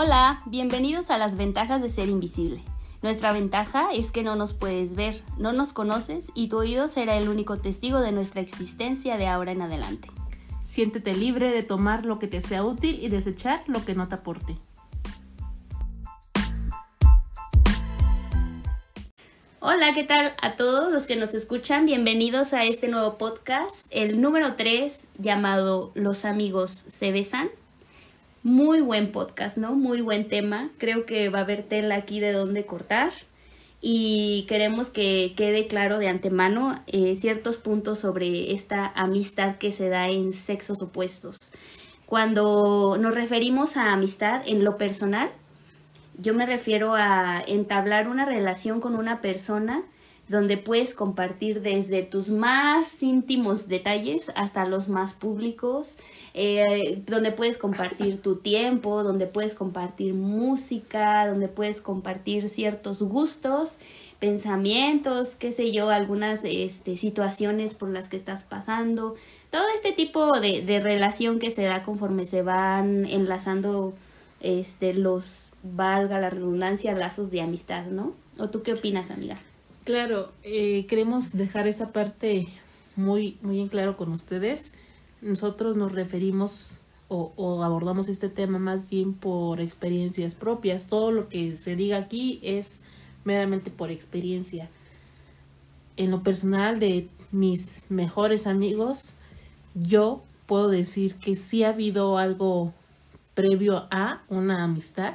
Hola, bienvenidos a las ventajas de ser invisible. Nuestra ventaja es que no nos puedes ver, no nos conoces y tu oído será el único testigo de nuestra existencia de ahora en adelante. Siéntete libre de tomar lo que te sea útil y desechar lo que no te aporte. Hola, ¿qué tal a todos los que nos escuchan? Bienvenidos a este nuevo podcast, el número 3 llamado Los amigos se besan. Muy buen podcast, ¿no? Muy buen tema. Creo que va a haber tela aquí de dónde cortar y queremos que quede claro de antemano eh, ciertos puntos sobre esta amistad que se da en sexos opuestos. Cuando nos referimos a amistad en lo personal, yo me refiero a entablar una relación con una persona donde puedes compartir desde tus más íntimos detalles hasta los más públicos, eh, donde puedes compartir tu tiempo, donde puedes compartir música, donde puedes compartir ciertos gustos, pensamientos, qué sé yo, algunas este, situaciones por las que estás pasando, todo este tipo de, de relación que se da conforme se van enlazando este, los, valga la redundancia, lazos de amistad, ¿no? ¿O tú qué opinas, amiga? Claro, eh, queremos dejar esa parte muy, muy en claro con ustedes. Nosotros nos referimos o, o, abordamos este tema más bien por experiencias propias. Todo lo que se diga aquí es meramente por experiencia. En lo personal de mis mejores amigos, yo puedo decir que sí ha habido algo previo a una amistad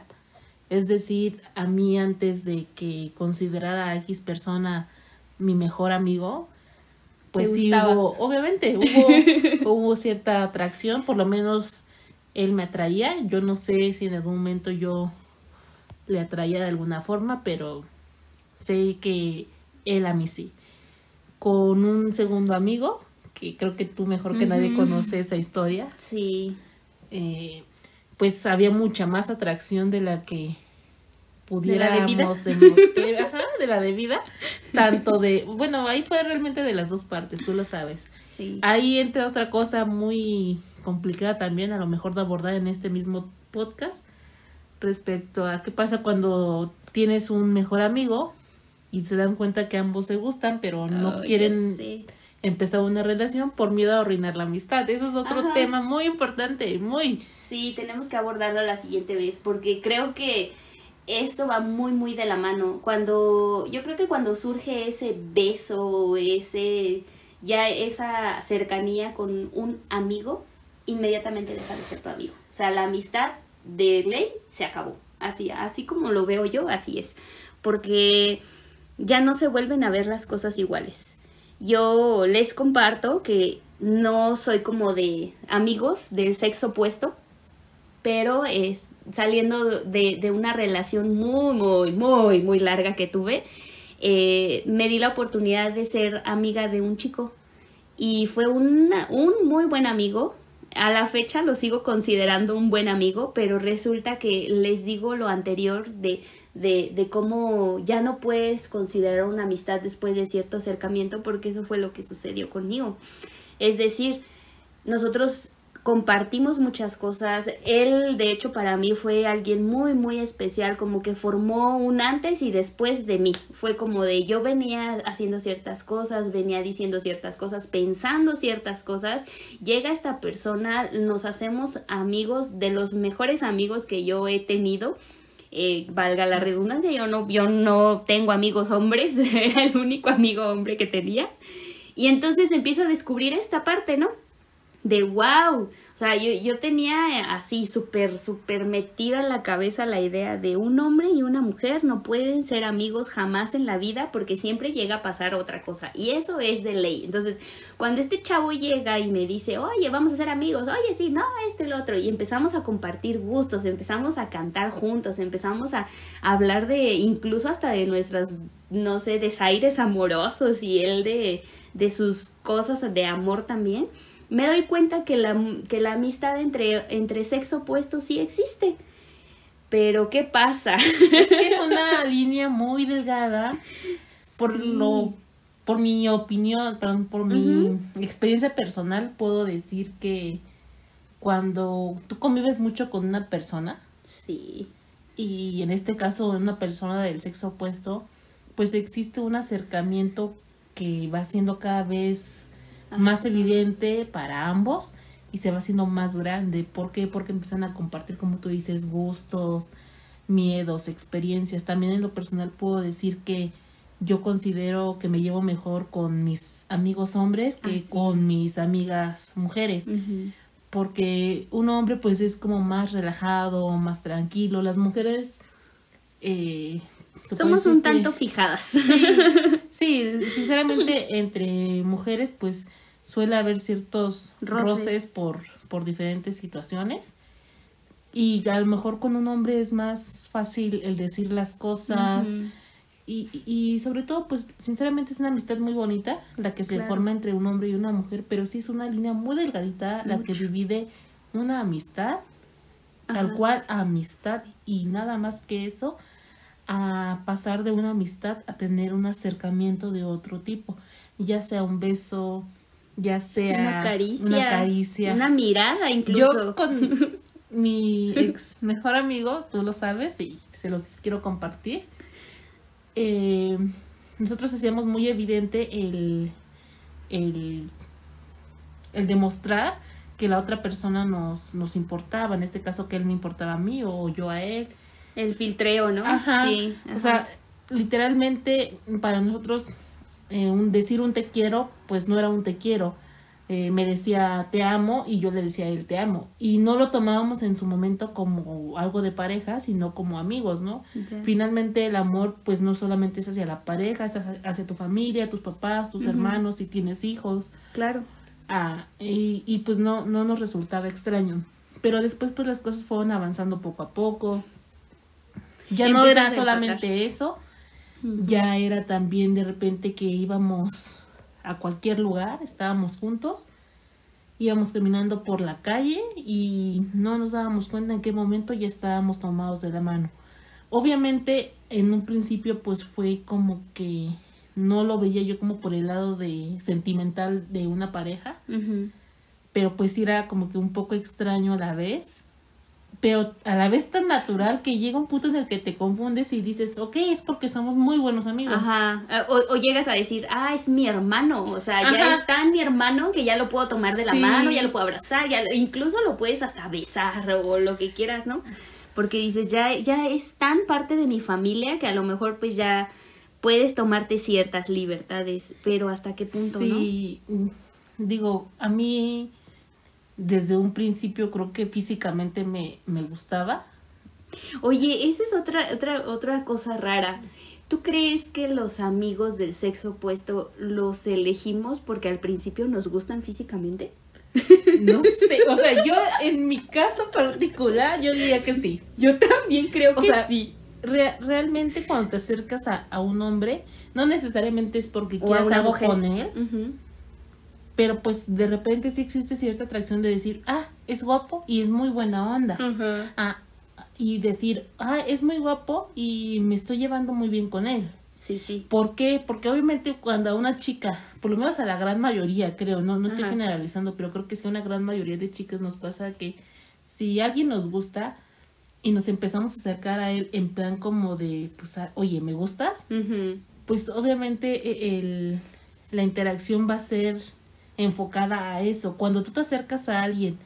es decir, a mí antes de que considerara a X persona mi mejor amigo, pues sí hubo, obviamente, hubo, hubo cierta atracción, por lo menos él me atraía. Yo no sé si en algún momento yo le atraía de alguna forma, pero sé que él a mí sí. Con un segundo amigo, que creo que tú mejor que nadie conoces esa historia. Sí. Eh, pues había mucha más atracción de la que pudiéramos de, de la debida, tanto de, bueno, ahí fue realmente de las dos partes, tú lo sabes. Sí. Ahí entra otra cosa muy complicada también, a lo mejor de abordar en este mismo podcast, respecto a qué pasa cuando tienes un mejor amigo y se dan cuenta que ambos se gustan, pero no quieren empezar una relación por miedo a arruinar la amistad. Eso es otro tema muy importante, muy... Sí, tenemos que abordarlo la siguiente vez, porque creo que esto va muy muy de la mano. Cuando yo creo que cuando surge ese beso, ese ya esa cercanía con un amigo, inmediatamente deja de ser tu amigo. O sea, la amistad de ley se acabó. Así, así como lo veo yo, así es. Porque ya no se vuelven a ver las cosas iguales. Yo les comparto que no soy como de amigos del sexo opuesto, pero saliendo de, de una relación muy, muy, muy, muy larga que tuve, eh, me di la oportunidad de ser amiga de un chico y fue una, un muy buen amigo. A la fecha lo sigo considerando un buen amigo, pero resulta que les digo lo anterior de, de, de cómo ya no puedes considerar una amistad después de cierto acercamiento, porque eso fue lo que sucedió conmigo. Es decir, nosotros compartimos muchas cosas. Él, de hecho, para mí fue alguien muy, muy especial, como que formó un antes y después de mí. Fue como de yo venía haciendo ciertas cosas, venía diciendo ciertas cosas, pensando ciertas cosas. Llega esta persona, nos hacemos amigos, de los mejores amigos que yo he tenido. Eh, valga la redundancia, yo no, yo no tengo amigos hombres, era el único amigo hombre que tenía. Y entonces empiezo a descubrir esta parte, ¿no? De wow. O sea, yo, yo tenía así súper, súper metida en la cabeza la idea de un hombre y una mujer no pueden ser amigos jamás en la vida porque siempre llega a pasar otra cosa. Y eso es de ley. Entonces, cuando este chavo llega y me dice, oye, vamos a ser amigos, oye, sí, no, esto y lo otro, y empezamos a compartir gustos, empezamos a cantar juntos, empezamos a, hablar de, incluso hasta de nuestros, no sé, desaires amorosos y él de, de sus cosas de amor también me doy cuenta que la, que la amistad entre, entre sexo opuesto sí existe. Pero ¿qué pasa? Es que es una línea muy delgada por lo por mi opinión, perdón, por mi experiencia personal puedo decir que cuando tú convives mucho con una persona, Sí. Y en este caso, una persona del sexo opuesto, pues existe un acercamiento que va siendo cada vez más evidente para ambos y se va haciendo más grande. ¿Por qué? Porque empiezan a compartir, como tú dices, gustos, miedos, experiencias. También en lo personal puedo decir que yo considero que me llevo mejor con mis amigos hombres que con mis amigas mujeres. Porque un hombre pues es como más relajado, más tranquilo. Las mujeres... Eh, Somos un tanto fijadas. Sí, sinceramente entre mujeres pues suele haber ciertos roces, por, por diferentes situaciones. Y a lo mejor con un hombre es más fácil el decir las cosas. y, y, sobre todo, pues sinceramente es una amistad muy bonita la que se forma entre un hombre y una mujer, pero sí es una línea muy delgadita la que divide una amistad, tal cual amistad y nada más que eso, a pasar de una amistad a tener un acercamiento de otro tipo, ya sea un beso, ya sea una caricia, una, caricia. una mirada incluso. Yo con mi ex mejor amigo, tú lo sabes y se lo quiero compartir. Eh, nosotros hacíamos muy evidente el, el, el demostrar que la otra persona nos, nos importaba, en este caso que él me importaba a mí o yo a él. El filtreo, ¿no? Ajá. Sí, O sea, literalmente para nosotros eh, un, decir un te quiero, pues no era un te quiero, eh, me decía te amo y yo le decía a él te amo. Y no lo tomábamos en su momento como algo de pareja, sino como amigos, ¿no? Finalmente el amor pues no solamente es hacia la pareja, es hacia, tu familia, tus papás, tus hermanos, si tienes hijos. Claro. Ah, y, y pues no, no nos resultaba extraño. Pero después pues las cosas fueron avanzando poco a poco. Ya no era solamente eso, ya era también de repente que íbamos a cualquier lugar, estábamos juntos, íbamos caminando por la calle y no nos dábamos cuenta en qué momento ya estábamos tomados de la mano. Obviamente en un principio pues fue como que no lo veía yo como por el lado de sentimental de una pareja, pero pues era como que un poco extraño a la vez, pero a la vez tan natural que llega un punto en el que te confundes y dices, ok, es porque somos muy buenos amigos. Ajá, eh, o, llegas a decir, ah, es mi hermano, o sea, ya es tan mi hermano que ya lo puedo tomar de la mano, ya lo puedo abrazar, ya incluso lo puedes hasta besar o lo que quieras, ¿no? Porque dices, ya, ya es tan parte de mi familia que a lo mejor pues ya puedes tomarte ciertas libertades, pero hasta qué punto, sí, mm, digo, a mí desde un principio creo que físicamente me, me gustaba. Oye, esa es otra, otra, otra cosa rara. ¿Tú crees que los amigos del sexo opuesto los elegimos porque al principio nos gustan físicamente? No sé, o sea, yo en mi caso particular, yo diría que sí. Yo también creo que sí. realmente cuando te acercas a, a, un hombre, no necesariamente es porque quieras algo con él, pero pues de repente sí existe cierta atracción de decir, ah, es guapo y es muy buena onda. Ah, y decir, ah, es muy guapo y me estoy llevando muy bien con él. Sí, sí. ¿Por qué? Porque obviamente cuando a una chica, por lo menos a la gran mayoría, creo, no, no estoy generalizando, pero creo que sí a una gran mayoría de chicas nos pasa que si alguien nos gusta y nos empezamos a acercar a él en plan como de, pues, ah, oye, ¿me gustas? Pues obviamente e, el, la interacción va a ser enfocada a eso. Cuando tú te acercas a alguien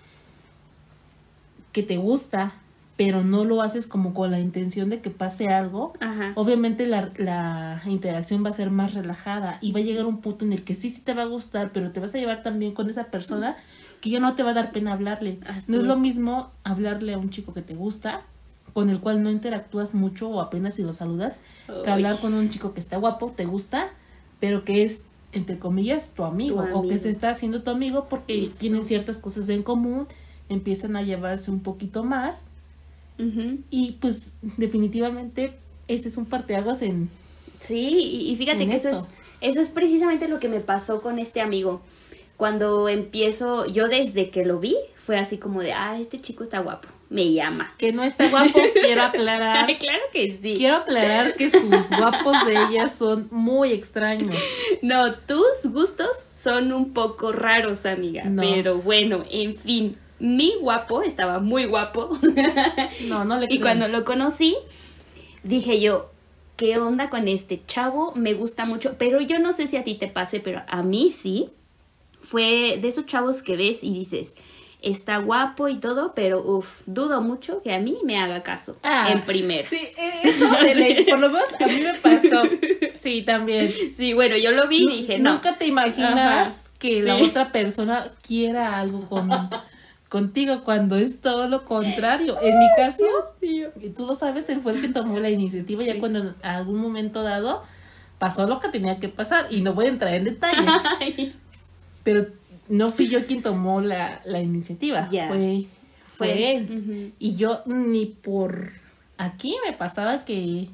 que te gusta, pero no lo haces como con la intención de que pase algo, obviamente la, la, interacción va a ser más relajada y va a llegar un punto en el que sí, sí te va a gustar, pero te vas a llevar también con esa persona que ya no te va a dar pena hablarle. no es, lo mismo hablarle a un chico que te gusta, con el cual no interactúas mucho o apenas si lo saludas, que hablar con un chico que está guapo, te gusta, pero que es entre comillas, tu amigo, o que se está haciendo tu amigo porque tienen ciertas cosas en común, empiezan a llevarse un poquito más. Y pues definitivamente este es un parteaguas en... Sí, y, fíjate que eso es, eso es precisamente lo que me pasó con este amigo. Cuando empiezo, yo desde que lo vi, fue así como de, ah, este chico está guapo me llama. Que no está guapo, quiero aclarar. claro que sí. Quiero aclarar que sus guapos de ella son muy extraños. No, tus gustos son un poco raros, amiga. Pero bueno, en fin. mi guapo, estaba muy guapo. No, no le y cuando lo conocí, dije yo, ¿qué onda con este chavo? Me gusta mucho, pero yo no sé si a ti te pase, pero a mí sí. Fue de esos chavos que ves y dices, está guapo y todo, pero uff, dudo mucho que a mí me haga caso Ah, en primero. Sí, eh, eso de ley, por lo menos a mí me pasó. Sí, también. Sí, bueno, yo lo vi y dije, no. Nunca te imaginas que la Sí. otra persona quiera algo con, contigo cuando es todo lo contrario. En mi caso, y tú lo sabes, él fue el que tomó la iniciativa ya cuando en algún momento dado pasó lo que tenía que pasar y no voy a entrar en detalles, Ay, pero no fui yo quien tomó la, la iniciativa, fue, fue Fue, él. Y yo ni por aquí me pasaba que,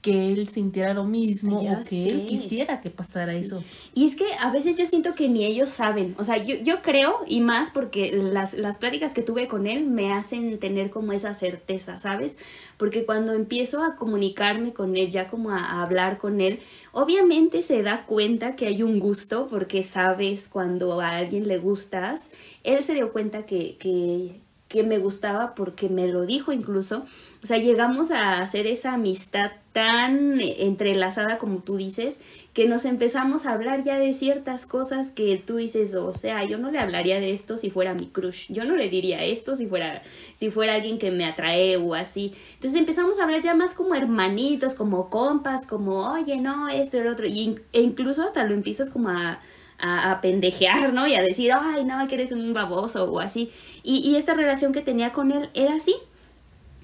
que él sintiera lo mismo Ya o que él quisiera que pasara eso. Y es que a veces yo siento que ni ellos saben, o sea, yo, yo creo, y más porque las, las pláticas que tuve con él me hacen tener como esa certeza, ¿sabes? Porque cuando empiezo a comunicarme con él, ya como a, a hablar con él, obviamente se da cuenta que hay un gusto, porque sabes cuando a alguien le gustas, él se dio cuenta que, que, que me gustaba porque me lo dijo incluso. O sea, llegamos a hacer esa amistad tan entrelazada como tú dices, que nos empezamos a hablar ya de ciertas cosas que tú dices, o sea, yo no le hablaría de esto si fuera mi crush, yo no le diría esto si fuera, si fuera alguien que me atrae o así. Entonces empezamos a hablar ya más como hermanitos, como compas, como, oye, no, esto lo otro, y, e incluso hasta lo empiezas como a, a, pendejear, ¿no? Y a decir, ay, no, que eres un baboso o así. Y esta relación que tenía con él era así.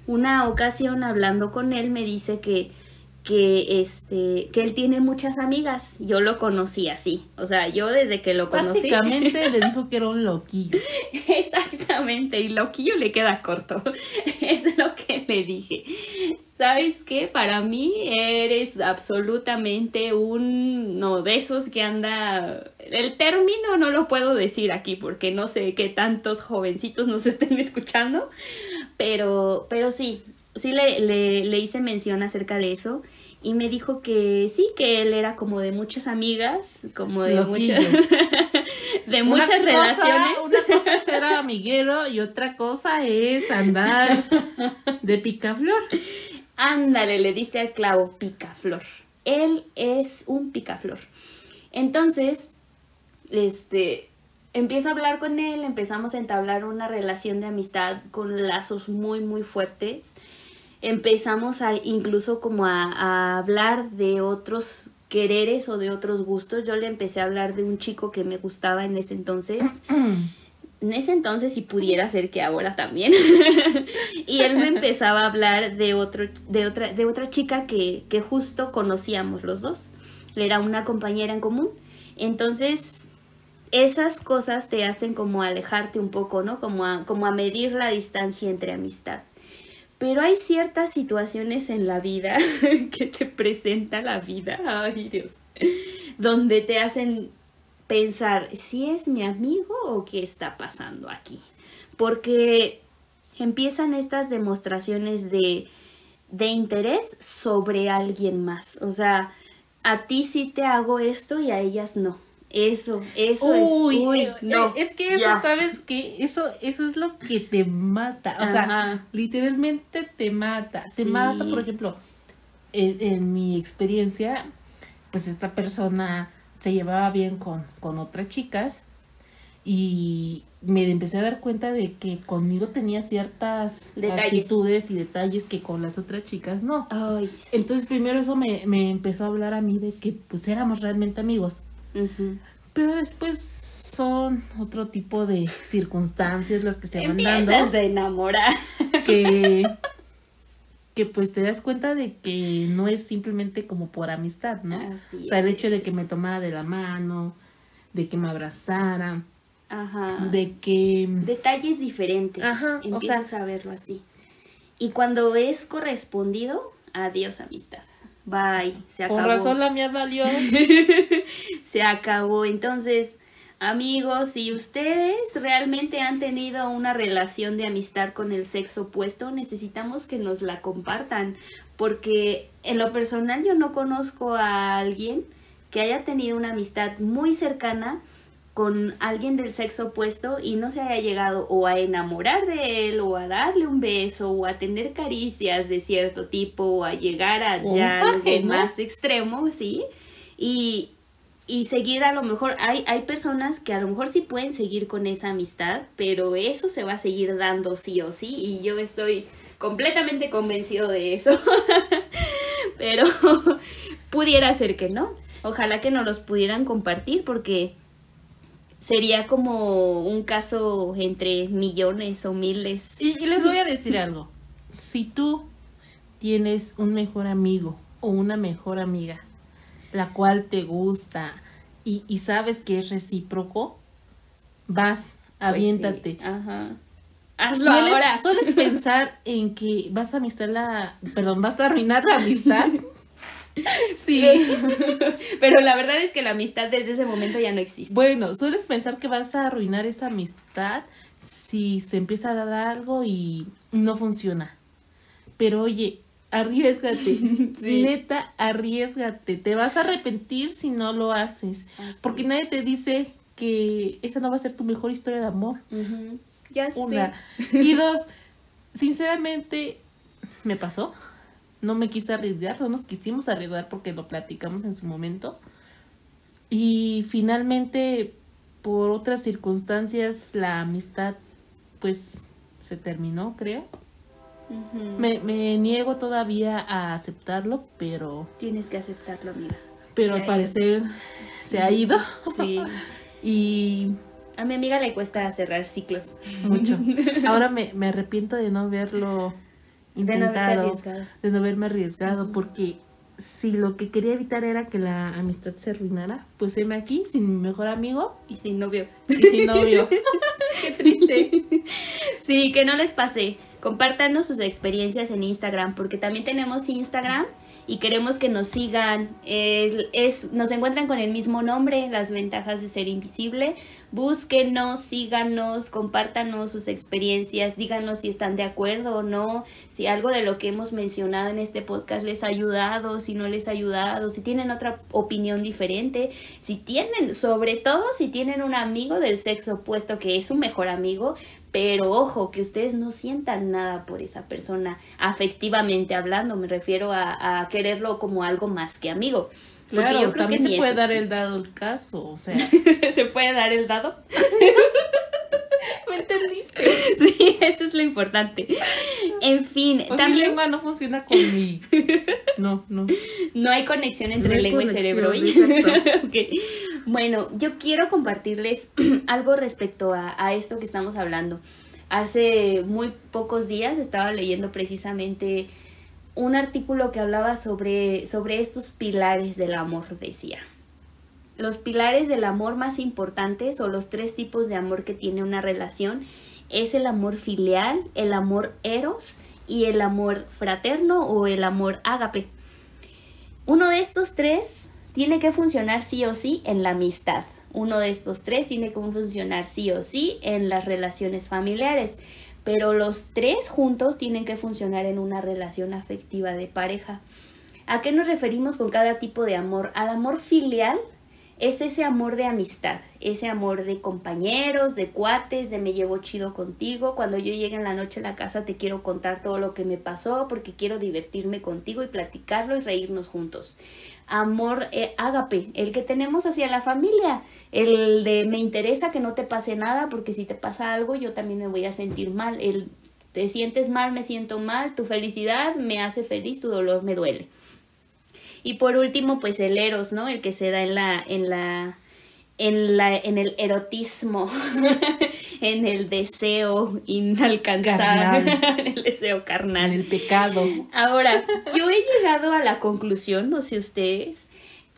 Una ocasión hablando con él me dice que que este que él tiene muchas amigas. Yo lo conocí así. O sea, yo desde que lo conocí. Básicamente le dijo que era un loquillo. Exactamente, y loquillo le queda corto. es lo que le dije. ¿Sabes qué? Para mí eres absolutamente uno de esos que anda... El término no lo puedo decir aquí porque no sé qué tantos jovencitos nos estén escuchando, pero, pero sí, sí le, le, le hice mención acerca de eso y me dijo que sí, que él era como de muchas amigas, como de Loquillo. muchas... de Una muchas cosa- relaciones. una cosa es ser amiguero y otra cosa es andar de picaflor. Ándale, le diste al clavo, picaflor. Él es un picaflor. Entonces, este, empiezo a hablar con él, empezamos a entablar una relación de amistad con lazos muy, muy fuertes. Empezamos a incluso como a, hablar de otros quereres o de otros gustos. Yo le empecé a hablar de un chico que me gustaba en ese entonces. En ese entonces, si pudiera ser que ahora también. y él me empezaba a hablar de, otro, de, otra, de otra chica que, que justo conocíamos los dos. Era una compañera en común. Entonces, esas cosas te hacen como alejarte un poco, ¿no? Como a, como a medir la distancia entre amistad. Pero hay ciertas situaciones en la vida que te presenta la vida, ay Dios, donde te hacen pensar si es mi amigo o qué está pasando aquí. Porque empiezan estas demostraciones de, de interés sobre alguien más. O sea, a ti sí te hago esto y a ellas no. Eso, eso es. Uy, eh, no. eh, es que eso. ¿sabes que Eso, eso es lo que te mata. O sea, literalmente te mata. Te Sí. mata, por ejemplo, en, en mi experiencia, pues esta persona se llevaba bien con, con otras chicas y me empecé a dar cuenta de que conmigo tenía ciertas Detalles. actitudes y detalles que con las otras chicas no. Ay, sí. Entonces primero eso me, me empezó a hablar a mí de que pues éramos realmente amigos. Pero después son otro tipo de circunstancias las que se van dando Empiezas a enamorar. que, que pues te das cuenta de que no es simplemente como por amistad, ¿no? Así o sea, el hecho de que me tomara de la mano, de que me abrazara, Ajá. de que... Detalles diferentes. Ajá, o Empiezas a verlo así. Y cuando es correspondido, adiós amistad. Bye. Se acabó. Por razón la mía valió. se acabó. Entonces, amigos, si ustedes realmente han tenido una relación de amistad con el sexo opuesto, necesitamos que nos la compartan. Porque en lo personal yo no conozco a alguien que haya tenido una amistad muy cercana con alguien del sexo opuesto y no se haya llegado o a enamorar de él o a darle un beso o a tener caricias de cierto tipo o a llegar a ya algo más extremo, ¿sí? Y, y seguir a lo mejor, hay, hay personas que a lo mejor sí pueden seguir con esa amistad, pero eso se va a seguir dando sí o sí y yo estoy completamente convencido de eso, pero pudiera ser que no. Ojalá que nos los pudieran compartir porque sería como un caso entre millones o miles. Y, les voy a decir algo. Si tú tienes un mejor amigo o una mejor amiga, la cual te gusta y, sabes que es recíproco, vas, pues aviéntate. Ajá. Hazlo sueles, ahora. sueles pensar en que vas a amistad la, perdón, vas a arruinar la amistad Sí. Pero la verdad es que la amistad desde ese momento ya no existe. Bueno, sueles pensar que vas a arruinar esa amistad si se empieza a dar algo y no funciona. Pero oye, arriesgate. Neta, arriesgate. Te vas a arrepentir si no lo haces. Porque nadie te dice que esa no va a ser tu mejor historia de amor. Ya Una. Y dos, sinceramente, me pasó no me quise arriesgar, no nos quisimos arriesgar porque lo platicamos en su momento. Y finalmente, por otras circunstancias, la amistad pues se terminó, creo. me, me, niego todavía a aceptarlo, pero... Tienes que aceptarlo, amiga. Pero al parecer se ha ido. Sí. y... A mi amiga le cuesta cerrar ciclos. Mucho. Ahora me, me arrepiento de no haberlo intentado, de no, haberme arriesgado, porque si lo que quería evitar era que la amistad se arruinara, pues heme aquí sin mi mejor amigo y sin novio. Y sin novio. Qué triste. Sí, que no les pase. Compártanos sus experiencias en Instagram, porque también tenemos Instagram y queremos que nos sigan. Es, nos encuentran con el mismo nombre, Las Ventajas de Ser Invisible. Búsquenos, síganos, compártanos sus experiencias, díganos si están de acuerdo o no, si algo de lo que hemos mencionado en este podcast les ha ayudado, si no les ha ayudado, si tienen otra opinión diferente, si tienen, sobre todo si tienen un amigo del sexo opuesto que es su mejor amigo, pero ojo, que ustedes no sientan nada por esa persona, afectivamente hablando, me refiero a, quererlo como algo más que amigo. Claro, yo creo también que se puede dar el dado el caso, o sea. ¿Se puede dar el dado? ¿Me entendiste? Sí, eso es lo importante. En fin, también... Mi lengua no funciona con mi... No, no. No hay conexión entre lengua y cerebro. okay. Bueno, yo quiero compartirles algo respecto a, esto que estamos hablando. Hace muy pocos días estaba leyendo precisamente un artículo que hablaba sobre, sobre estos pilares del amor, decía. Los pilares del amor más importantes o los tres tipos de amor que tiene una relación es el amor filial, el amor eros y el amor fraterno o el amor ágape. Uno de estos tres tiene que funcionar sí o sí en la amistad. Uno de estos tres tiene que funcionar sí o sí en las relaciones familiares. Pero los tres juntos tienen que funcionar en una relación afectiva de pareja. ¿A qué nos referimos con cada tipo de amor? Al amor filial es ese amor de amistad, ese amor de compañeros, de cuates, de me llevo chido contigo. Cuando yo llegue en la noche a la casa te quiero contar todo lo que me pasó porque quiero divertirme contigo y platicarlo y reírnos juntos. Amor eh, ágape, el que tenemos hacia la familia, el de me interesa que no te pase nada porque si te pasa algo yo también me voy a sentir mal. El te sientes mal, me siento mal, tu felicidad me hace feliz, tu dolor me duele. Y por último, pues el eros, ¿no? El que se da en la, en la, en la, en erotismo, en el deseo inalcanzable, en el deseo carnal. En el pecado. Ahora, yo he llegado a la conclusión, no sé ustedes,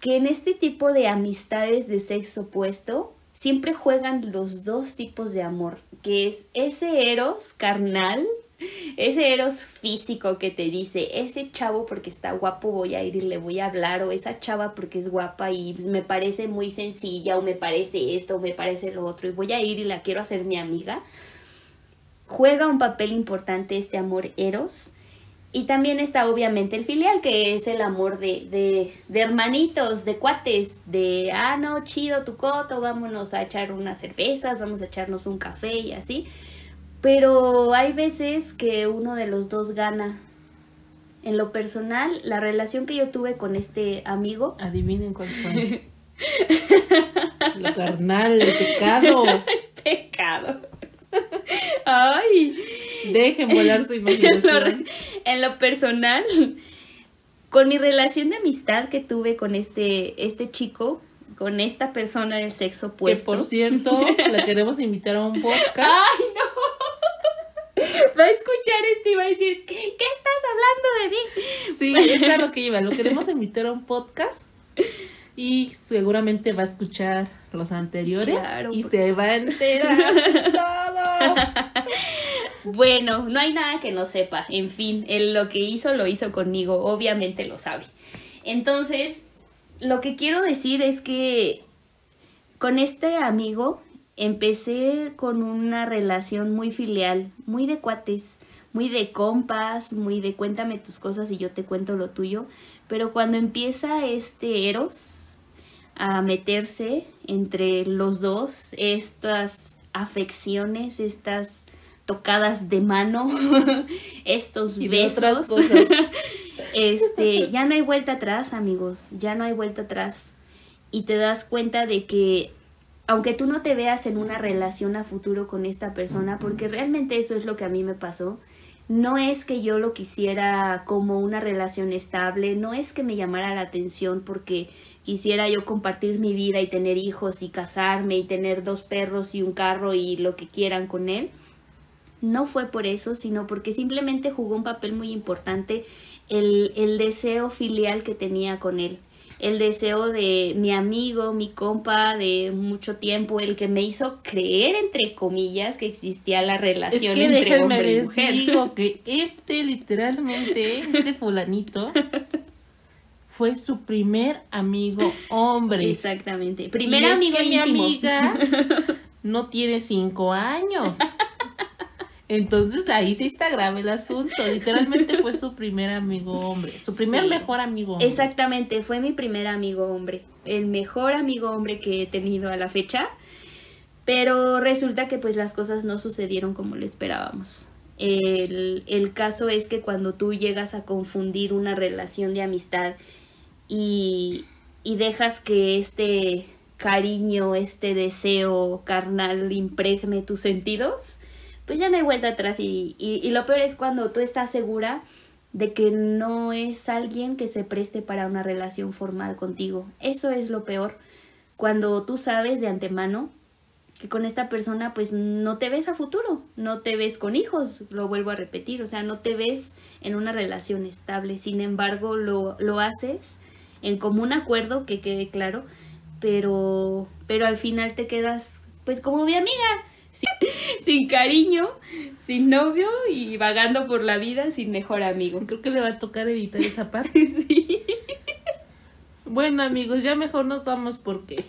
que en este tipo de amistades de sexo opuesto, siempre juegan los dos tipos de amor, que es ese eros carnal ese eros físico que te dice, ese chavo porque está guapo voy a ir y le voy a hablar, o esa chava porque es guapa y me parece muy sencilla, o me parece esto, o me parece lo otro, y voy a ir y la quiero hacer mi amiga. Juega un papel importante este amor eros Y también está obviamente el filial, que es el amor de, de, hermanitos, de cuates, de, ah, no, chido tu coto, vámonos a echar unas cervezas, vamos a echarnos un café y así. Pero hay veces que uno de los dos gana. En lo personal, la relación que yo tuve con este amigo, Adivinen cuál fue. Lo carnal, el pecado. pecado. Ay, Dejen volar su imaginación. en lo personal, con mi relación de amistad que tuve con este, este chico, con esta persona del sexo Que opuesto. por cierto, la queremos invitar a un podcast. ¡Ay, no! Va a escuchar esto y va a decir, ¿qué, qué estás hablando de mí? Sí, eso es a lo que iba. Lo queremos invitar a un podcast. Y seguramente va a escuchar los anteriores. Claro, y se va a enterar todo. Bueno, no hay nada que no sepa. En fin, él lo que hizo lo hizo conmigo. Obviamente lo sabe. Entonces, lo que quiero decir es que con este amigo empecé con una relación muy filial, muy de cuates, muy de compas, muy de cuéntame tus cosas y yo te cuento lo tuyo. Pero cuando empieza este Eros a meterse entre los dos, estas afecciones, estas tocadas de mano, estos Y de otras besos, cosas. este, ya no hay vuelta atrás, amigos, ya no hay vuelta atrás. Y te das cuenta de que aunque tú no te veas en una relación a futuro con esta persona, porque realmente eso es lo que a mí me pasó, no es que yo lo quisiera como una relación estable, no es que me llamara la atención porque quisiera yo compartir mi vida y tener hijos y casarme y tener dos perros y un carro y lo que quieran con él. No fue por eso, sino porque simplemente jugó un papel muy importante el, el deseo filial que tenía con él. El deseo de mi amigo, mi compa de mucho tiempo, el que me hizo creer, entre comillas, que existía la Es relación que entre hombre y mujer. digo que este literalmente, este fulanito, fue su primer amigo hombre. Exactamente. Primer Y es amigo que mi amiga no tiene cinco años. Entonces ahí sí está grave el asunto. Literalmente fue su primer amigo hombre. Su primer Sí. mejor amigo hombre. Exactamente, fue mi primer amigo hombre, el mejor amigo hombre que he tenido a la fecha, pero resulta que pues las cosas no sucedieron como lo esperábamos. El, el caso es que cuando tú llegas a confundir una relación de amistad y, y dejas que este cariño, este deseo carnal impregne tus sentidos, pues ya no hay vuelta atrás y, y, y lo peor es cuando tú estás segura de que no es alguien que se preste para una relación formal contigo. Eso es lo peor. Cuando tú sabes de antemano que con esta persona pues no te ves a futuro, no te ves con hijos, lo vuelvo a repetir, o sea, no te ves en una relación estable, sin embargo lo, lo haces en común acuerdo, que quede claro, pero, pero al final te quedas pues como mi amiga, sin, sin cariño, sin novio y vagando por la vida sin mejor amigo. Creo que le va a tocar editar esa parte. Sí. Bueno amigos, ya mejor nos vamos porque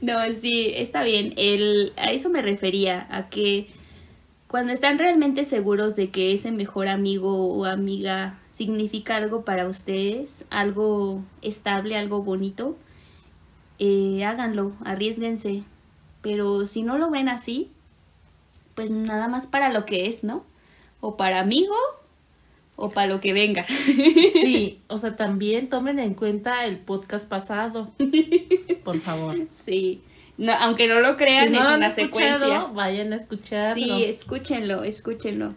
No, sí, está bien. El, a eso me refería, a que cuando están realmente seguros de que ese mejor amigo o amiga significa algo para ustedes, algo estable, algo bonito, eh, háganlo, arriesguense. Pero si no lo ven así, pues nada más para lo que es, ¿no? O para amigo o para lo que venga. sí, o sea, también tomen en cuenta el podcast pasado. Por favor. Sí. No, aunque no lo crean, si no es una secuencia. vayan a escucharlo. Sí, escúchenlo, escúchenlo.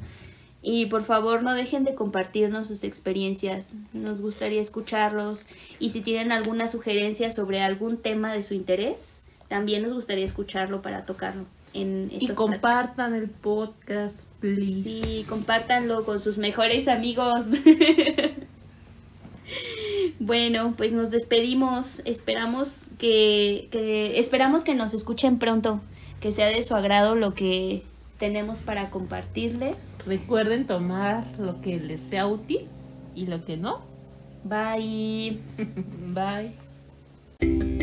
Y por favor no dejen de compartirnos sus experiencias. Nos gustaría escucharlos. Y si tienen alguna sugerencia sobre algún tema de su interés, también nos gustaría escucharlo para tocarlo en y compartan el podcast, please. Sí, compártanlo con sus mejores amigos. bueno, pues nos despedimos. Esperamos que, que esperamos que nos escuchen pronto, que sea de su agrado lo que tenemos para compartirles. Recuerden tomar lo que les sea útil y lo que no. Bye. Bye.